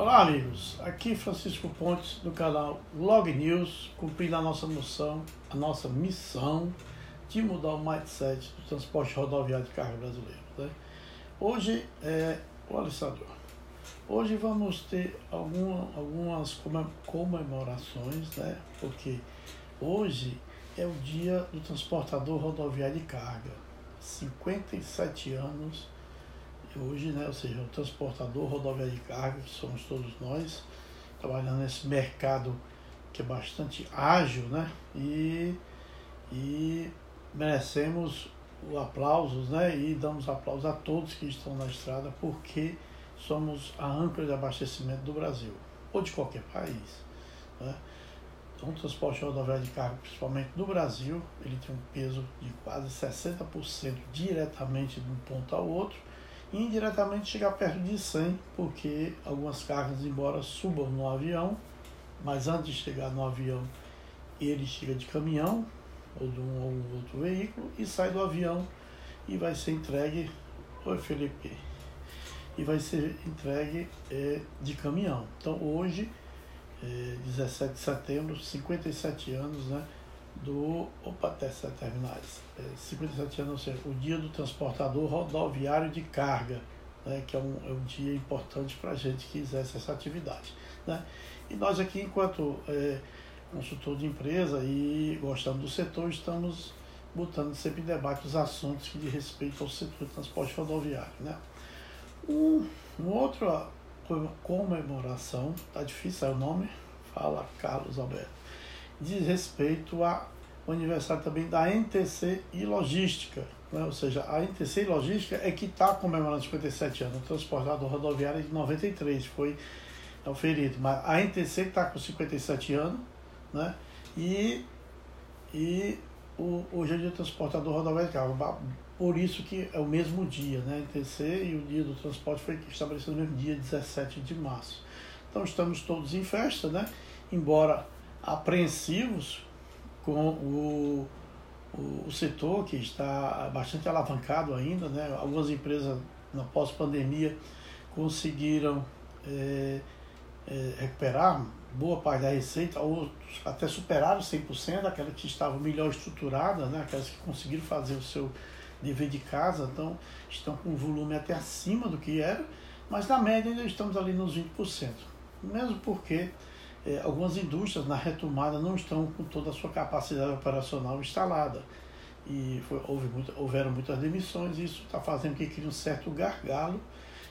Olá, amigos. Aqui Francisco Pontes do canal Log News, cumprindo a nossa moção, a nossa missão de mudar o mindset do transporte rodoviário de carga brasileiro. Né? Hoje é o alistador. Hoje vamos ter alguma, algumas comemorações, né? porque hoje é o dia do transportador rodoviário de carga. 57 anos hoje, né? ou seja, o transportador rodoviário de carga, que somos todos nós, trabalhando nesse mercado que é bastante ágil, né? E, e merecemos o aplausos, né? E damos aplausos a todos que estão na estrada, porque somos a âncora de abastecimento do Brasil, ou de qualquer país. Né? Então, o transporte rodoviário de carga, principalmente no Brasil, ele tem um peso de quase 60% diretamente de um ponto ao outro, indiretamente chegar perto de 100, porque algumas cargas, embora subam no avião, mas antes de chegar no avião, ele chega de caminhão, ou de um ou outro veículo, e sai do avião e vai ser entregue. Oi, Felipe. E vai ser entregue é, de caminhão. Então, hoje, é, 17 de setembro, 57 anos, né? Do. Opa, sete terminais. É, 57 anos, o dia do transportador rodoviário de carga, né? Que é um, é um dia importante para a gente que exerce essa atividade. Né? E nós aqui, enquanto é, consultor de empresa e gostamos do setor, estamos botando sempre em debate os assuntos que diz respeito ao setor de transporte rodoviário. Né? Um, uma outra comemoração, tá difícil é o nome, fala Carlos Alberto, diz respeito ao aniversário também da NTC e Logística, né? ou seja, a NTC e Logística é que está comemorando 57 anos, o transportador rodoviário é de 93, foi é o ferido, mas a NTC está com 57 anos, né? E, e o, hoje é dia do transportador rodoviário de. Por isso que é o mesmo dia, né? NTC e o dia do transporte foi estabelecido no mesmo dia, 17 de março. Então estamos todos em festa, né? Embora apreensivos com o, o, o setor que está bastante alavancado ainda, né? Algumas empresas na pós-pandemia conseguiram é, é, recuperar boa parte da receita, outros até superaram 100%, aquelas que estavam melhor estruturadas, né? aquelas que conseguiram fazer o seu dever de casa, então estão com um volume até acima do que era, mas na média ainda estamos ali nos 20%. Mesmo porque é, algumas indústrias na retomada não estão com toda a sua capacidade operacional instalada. E foi, houve muito, houveram muitas demissões, e isso está fazendo que crie um certo gargalo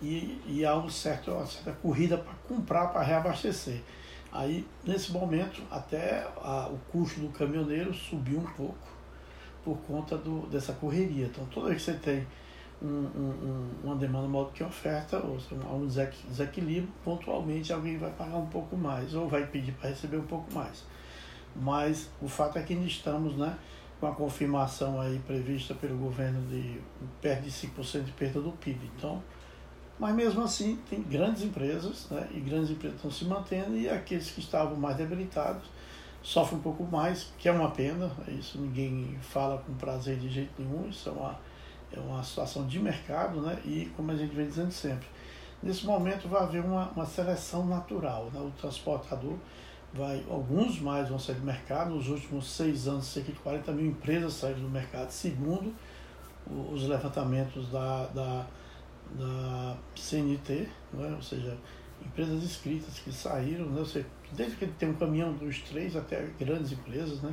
e, e há um certo, uma certa corrida para comprar, para reabastecer. Aí, nesse momento, até a, o custo do caminhoneiro subiu um pouco por conta do, dessa correria. Então, toda vez que você tem um, um, uma demanda maior do que oferta, ou seja, um desequilíbrio, pontualmente alguém vai pagar um pouco mais, ou vai pedir para receber um pouco mais. Mas o fato é que ainda estamos né, com a confirmação aí prevista pelo governo de perto de 5% de perda do PIB. Então, mas mesmo assim, tem grandes empresas, né, e grandes empresas estão se mantendo, e aqueles que estavam mais debilitados sofrem um pouco mais, que é uma pena, isso ninguém fala com prazer de jeito nenhum, isso é uma, é uma situação de mercado, né, e como a gente vem dizendo sempre, nesse momento vai haver uma, uma seleção natural, né, o transportador vai, alguns mais vão sair do mercado, nos últimos seis anos, cerca de 40 mil empresas saíram do mercado, segundo os levantamentos da, da da CNT, é? ou seja, empresas escritas que saíram, né? seja, desde que tem um caminhão dos três até grandes empresas. Né?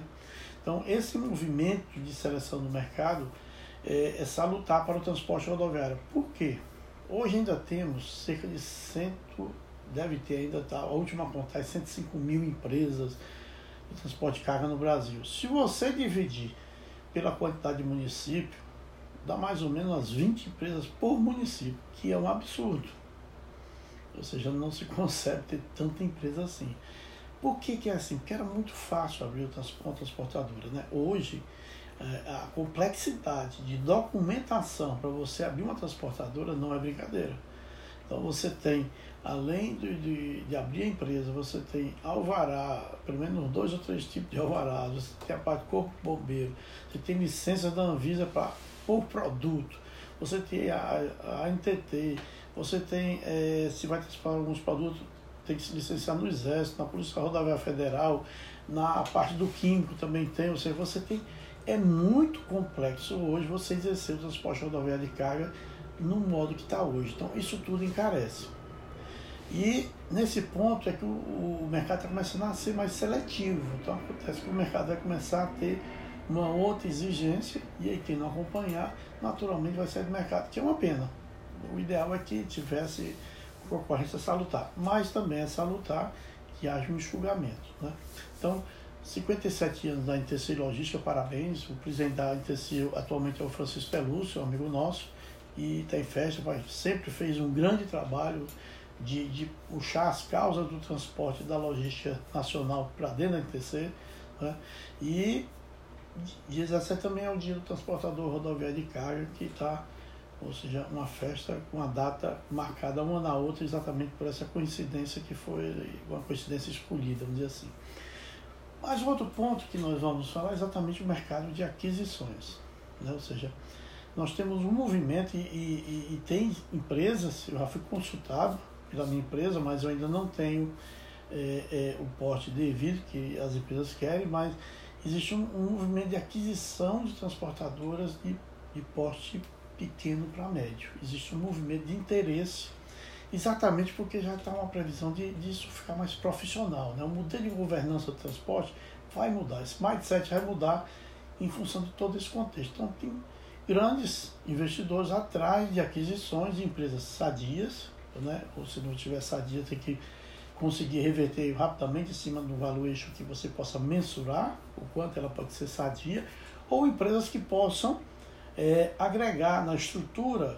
Então, esse movimento de seleção do mercado é, é salutar para o transporte rodoviário. Por quê? Hoje ainda temos cerca de cento, deve ter ainda, tá, a última conta é 105 mil empresas de transporte de carga no Brasil. Se você dividir pela quantidade de município, dá mais ou menos umas 20 empresas por município, que é um absurdo. Ou seja, não se consegue ter tanta empresa assim. Por que, que é assim? Porque era muito fácil abrir uma transportadora. Né? Hoje, a complexidade de documentação para você abrir uma transportadora não é brincadeira. Então você tem, além de, de, de, abrir a empresa, você tem alvará, pelo menos dois ou três tipos de alvará, você tem a parte corpo bombeiro, você tem licença da Anvisa para por produto. Você tem a, a NTT, você tem, é, se vai transportar alguns produtos, tem que se licenciar no Exército, na Polícia Rodoviária Federal, na parte do Químico também tem, ou seja, você tem. É muito complexo hoje você exercer o transporte rodoviário de carga no modo que está hoje. Então, isso tudo encarece. E nesse ponto é que o, o mercado está começando a ser mais seletivo. Então, acontece que o mercado vai começar a ter uma outra exigência e aí quem não acompanhar, naturalmente vai sair do mercado, que é uma pena. O ideal é que tivesse concorrência salutar, mas também é salutar que haja um enxugamento. Né? Então, 57 anos da INTC Logística, parabéns. O presidente da INTC atualmente é o Francisco Pelúcio, um amigo nosso, e está em festa, mas sempre fez um grande trabalho de, de puxar as causas do transporte da logística nacional para dentro da INTC. Né? E 17 também é o dia do transportador rodoviário de carga, que está ou seja, uma festa com a data marcada uma na outra exatamente por essa coincidência que foi uma coincidência escolhida, vamos dizer assim. Mas outro ponto que nós vamos falar é exatamente o mercado de aquisições. Né? Ou seja, nós temos um movimento e, e, e, tem empresas, eu já fui consultado pela minha empresa, mas eu ainda não tenho é, é, o porte devido que as empresas querem, mas existe um, um movimento de aquisição de transportadoras de, de porte pequeno para médio. Existe um movimento de interesse, exatamente porque já está uma previsão de, disso ficar mais profissional. Né? O modelo de governança do transporte vai mudar, esse mindset vai mudar em função de todo esse contexto. Então, tem grandes investidores atrás de aquisições de empresas sadias, né? ou se não tiver sadia, tem que conseguir reverter rapidamente em cima do valuation que você possa mensurar o quanto ela pode ser sadia, ou empresas que possam é, agregar na estrutura,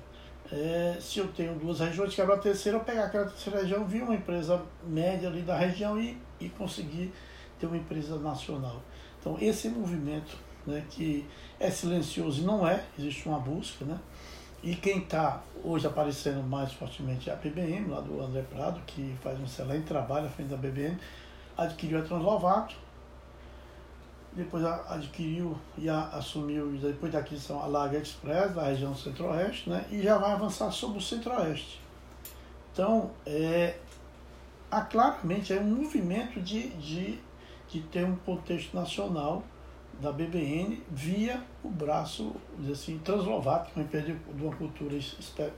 é, se eu tenho duas regiões, quebra a terceira, eu pegar aquela terceira região, vir uma empresa média ali da região e, e conseguir ter uma empresa nacional. Então, esse movimento, né, que é silencioso e não é, existe uma busca, né? E quem está hoje aparecendo mais fortemente é a BBM, lá do André Prado, que faz um excelente trabalho à frente da BBM, adquiriu a Translovato, depois adquiriu e assumiu, depois da aquisição, a Laga Express, da região centro-oeste, né, e já vai avançar sobre o centro-oeste. Então, é, há claramente é um movimento de, de, de ter um contexto nacional da BBN via o braço, assim, Translovato, que uma empresa de uma cultura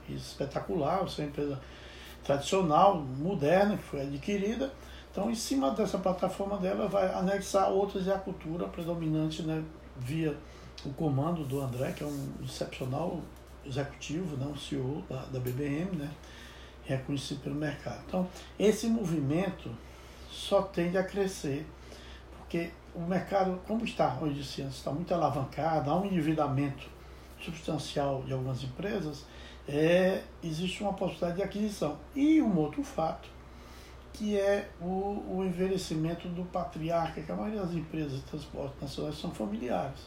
espetacular, uma empresa tradicional, moderna, que foi adquirida, então, em cima dessa plataforma dela, vai anexar outras de a cultura predominante né, via o comando do André, que é um excepcional executivo, né, um CEO da, da BBM, né, reconhecido pelo mercado. Então, esse movimento só tende a crescer, porque o mercado, como está hoje ciência, está muito alavancado, há um endividamento substancial de algumas empresas, é, existe uma possibilidade de aquisição. E um outro fato que é o, o envelhecimento do patriarca, que a maioria das empresas de transporte nacionais são familiares.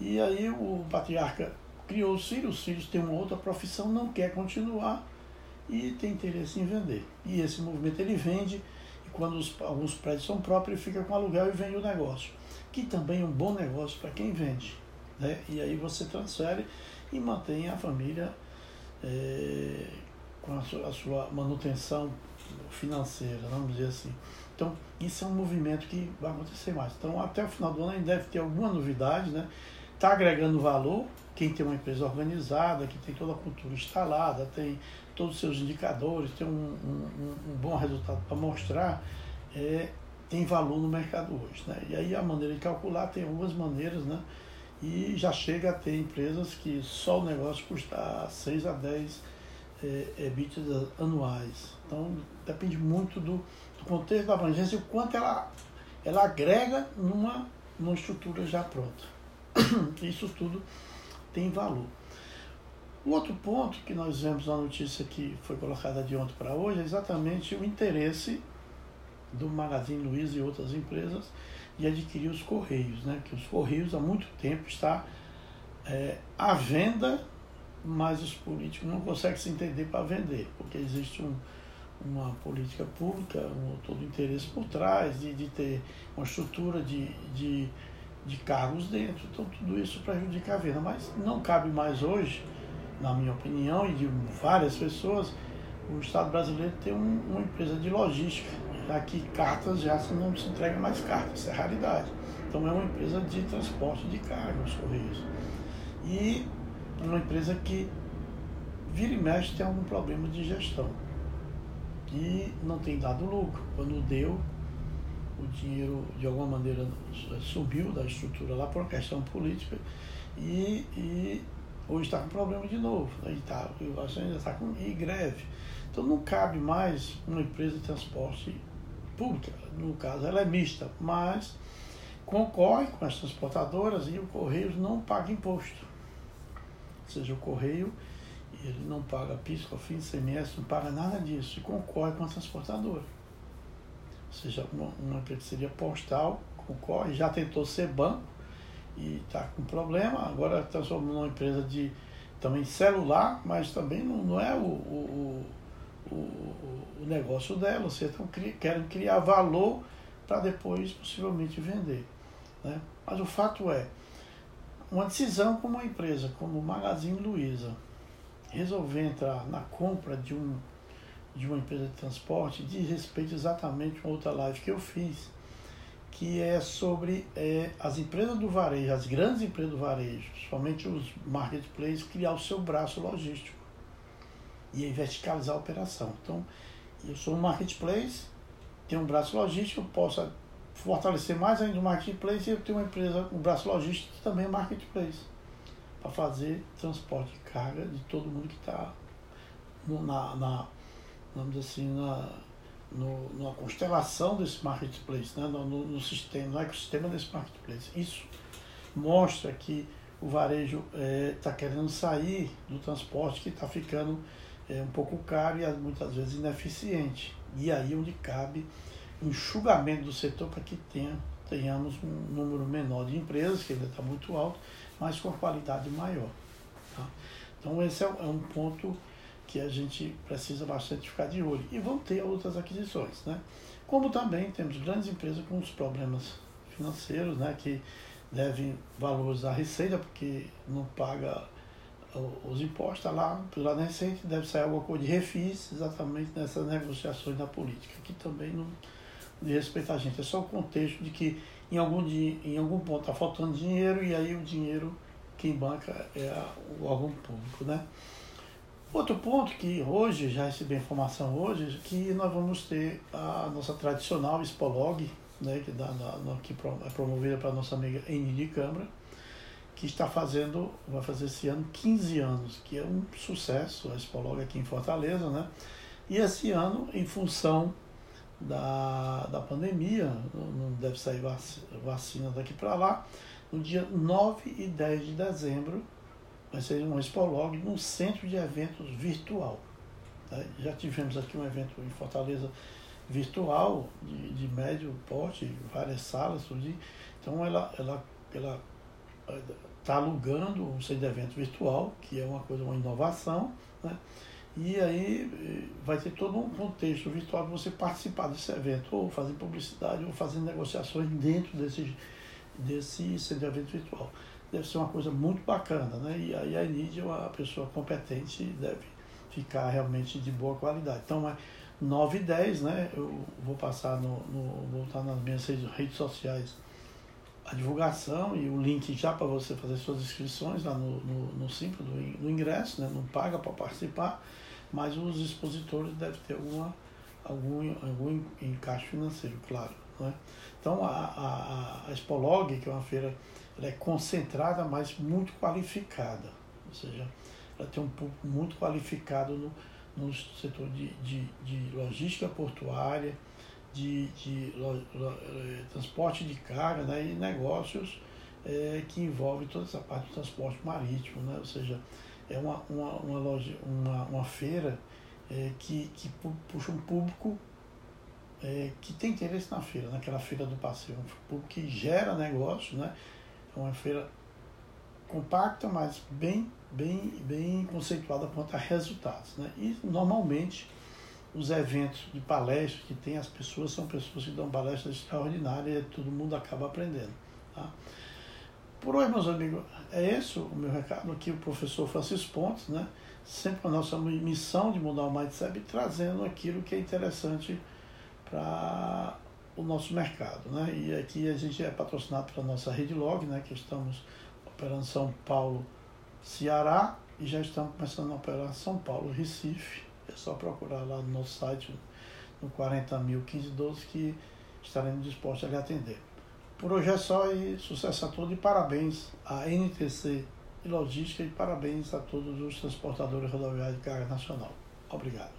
E aí o patriarca criou os filhos, os filhos têm uma outra profissão, não quer continuar e tem interesse em vender. E esse movimento ele vende, e quando os, alguns prédios são próprios, ele fica com aluguel e vende o negócio, que também é um bom negócio para quem vende. Né? E aí você transfere e mantém a família é, com a sua, a sua manutenção financeira, vamos dizer assim. Então, isso é um movimento que vai acontecer mais. Então, até o final do ano ainda deve ter alguma novidade, né? Está agregando valor, quem tem uma empresa organizada, que tem toda a cultura instalada, tem todos os seus indicadores, tem um, um, um bom resultado para mostrar, é, tem valor no mercado hoje. Né? E aí a maneira de calcular tem algumas maneiras, né? E já chega a ter empresas que só o negócio custa 6 a 10 é, EBITDA anuais. Então, depende muito do, do contexto da abrangência e o quanto ela, ela agrega numa, numa estrutura já pronta. Isso tudo tem valor. O outro ponto que nós vemos na notícia que foi colocada de ontem para hoje é exatamente o interesse do Magazine Luiza e outras empresas de adquirir os Correios, né? que os Correios há muito tempo está é, à venda mas os políticos não conseguem se entender para vender, porque existe um, uma política pública, um todo interesse por trás, de, de ter uma estrutura de, de, de cargos dentro. Então tudo isso prejudica a venda. Mas não cabe mais hoje, na minha opinião, e de várias pessoas, o Estado brasileiro tem um, uma empresa de logística, já que cartas já não se entrega mais cartas, isso é raridade. Então é uma empresa de transporte de carga, os Correios. E uma empresa que vira e mexe tem algum problema de gestão. E não tem dado lucro. Quando deu, o dinheiro de alguma maneira subiu da estrutura lá por uma questão política e, e hoje está com problema de novo. Né? Tá, ainda está com greve. Então não cabe mais uma empresa de transporte pública. No caso, ela é mista, mas concorre com as transportadoras e o Correios não paga imposto. Ou seja, o Correio ele não paga PIS, COFINS, CMS, não paga nada disso e concorre com a transportadora. Ou seja, uma, uma empresa seria postal, concorre, já tentou ser banco e está com problema, agora transformou numa empresa de também celular, mas também não, não é o, o, o, o negócio dela, você estão querem criar valor para depois possivelmente vender. Né? Mas o fato é, uma decisão como uma empresa, como o Magazine Luiza, resolver entrar na compra de, um, de uma empresa de transporte diz respeito exatamente a outra live que eu fiz, que é sobre é, as empresas do varejo, as grandes empresas do varejo, somente os marketplaces, criar o seu braço logístico e verticalizar a operação. Então, eu sou um marketplace, tenho um braço logístico, posso fortalecer mais ainda o marketplace eu tenho uma empresa, um braço logístico que também é marketplace, para fazer transporte de carga de todo mundo que está na, na, vamos assim, na, no, na constelação desse marketplace, né? no, no, no sistema, no ecossistema desse marketplace. Isso mostra que o varejo está é, tá querendo sair do transporte que está ficando é, um pouco caro e muitas vezes ineficiente. E aí onde cabe enxugamento do setor para que tenha, tenhamos um número menor de empresas, que ainda está muito alto, mas com qualidade maior. Tá? Então esse é, é um ponto que a gente precisa bastante ficar de olho. E vão ter outras aquisições. Né? Como também temos grandes empresas com os problemas financeiros, né, que devem valores à receita, porque não paga os impostos, está lá, lá na receita, deve sair alguma coisa de refis, exatamente nessas negociações da política, que também não de respeito a gente. É só o contexto de que em algum, dia, em algum ponto está faltando dinheiro e aí o dinheiro quem banca é o órgão público, né? Outro ponto que hoje, já recebi informação hoje, que nós vamos ter a nossa tradicional Spolog, né, que, dá, na, que é promovida para nossa amiga Enide Câmara, que está fazendo, vai fazer esse ano 15 anos, que é um sucesso, a Spolog aqui em Fortaleza, né? E esse ano, em função da, da pandemia, não deve sair vacina daqui para lá, no dia 9 e 10 de dezembro, vai ser um Expolog num centro de eventos virtual. Tá? Já tivemos aqui um evento em Fortaleza virtual, de, de médio porte, várias salas, tudo. Então ela ela ela está alugando um centro de eventos virtual, que é uma coisa, uma inovação, né? E aí eh, vai ter todo um contexto virtual para você participar desse evento, ou fazer publicidade, ou fazer negociações dentro desse, desse centro de evento virtual. Deve ser uma coisa muito bacana, né? E aí a Enid é uma pessoa competente deve ficar realmente de boa qualidade. Então é 9 e 10, né? Eu vou passar no, no vou estar nas minhas redes sociais a divulgação e o link já para você fazer suas inscrições lá no, no, no Simples, no ingresso, né? não paga para participar mas os expositores devem ter alguma, algum, algum encaixe financeiro, claro. Né? Então, a, a, a Expolog, que é uma feira, ela é concentrada, mas muito qualificada, ou seja, ela tem um público muito qualificado no, no setor de, de, de logística portuária, de, de lo, lo, eh, transporte de carga né, e negócios é, que envolvem toda essa parte do transporte marítimo, né, ou seja, é uma, uma, uma, loja, uma, uma feira é, que, que puxa um público é, que tem interesse na feira, naquela feira do passeio, um público que gera negócio, né? É uma feira compacta, mas bem, bem, bem conceituada quanto a resultados, né? E normalmente os eventos de palestras que tem as pessoas são pessoas que dão palestras extraordinárias e todo mundo acaba aprendendo, tá? Por hoje, meus amigos, é esse o meu recado aqui, o professor Francisco Pontes, né? sempre a nossa missão de mudar o mindset trazendo aquilo que é interessante para o nosso mercado. Né? E aqui a gente é patrocinado pela nossa Rede Log, né? que estamos operando São Paulo, Ceará e já estamos começando a operar São Paulo, Recife. É só procurar lá no nosso site, no 40.1512, que estaremos dispostos a lhe atender. Por hoje é só e sucesso a todos e parabéns à NTC e Logística e parabéns a todos os transportadores rodoviários de carga nacional. Obrigado.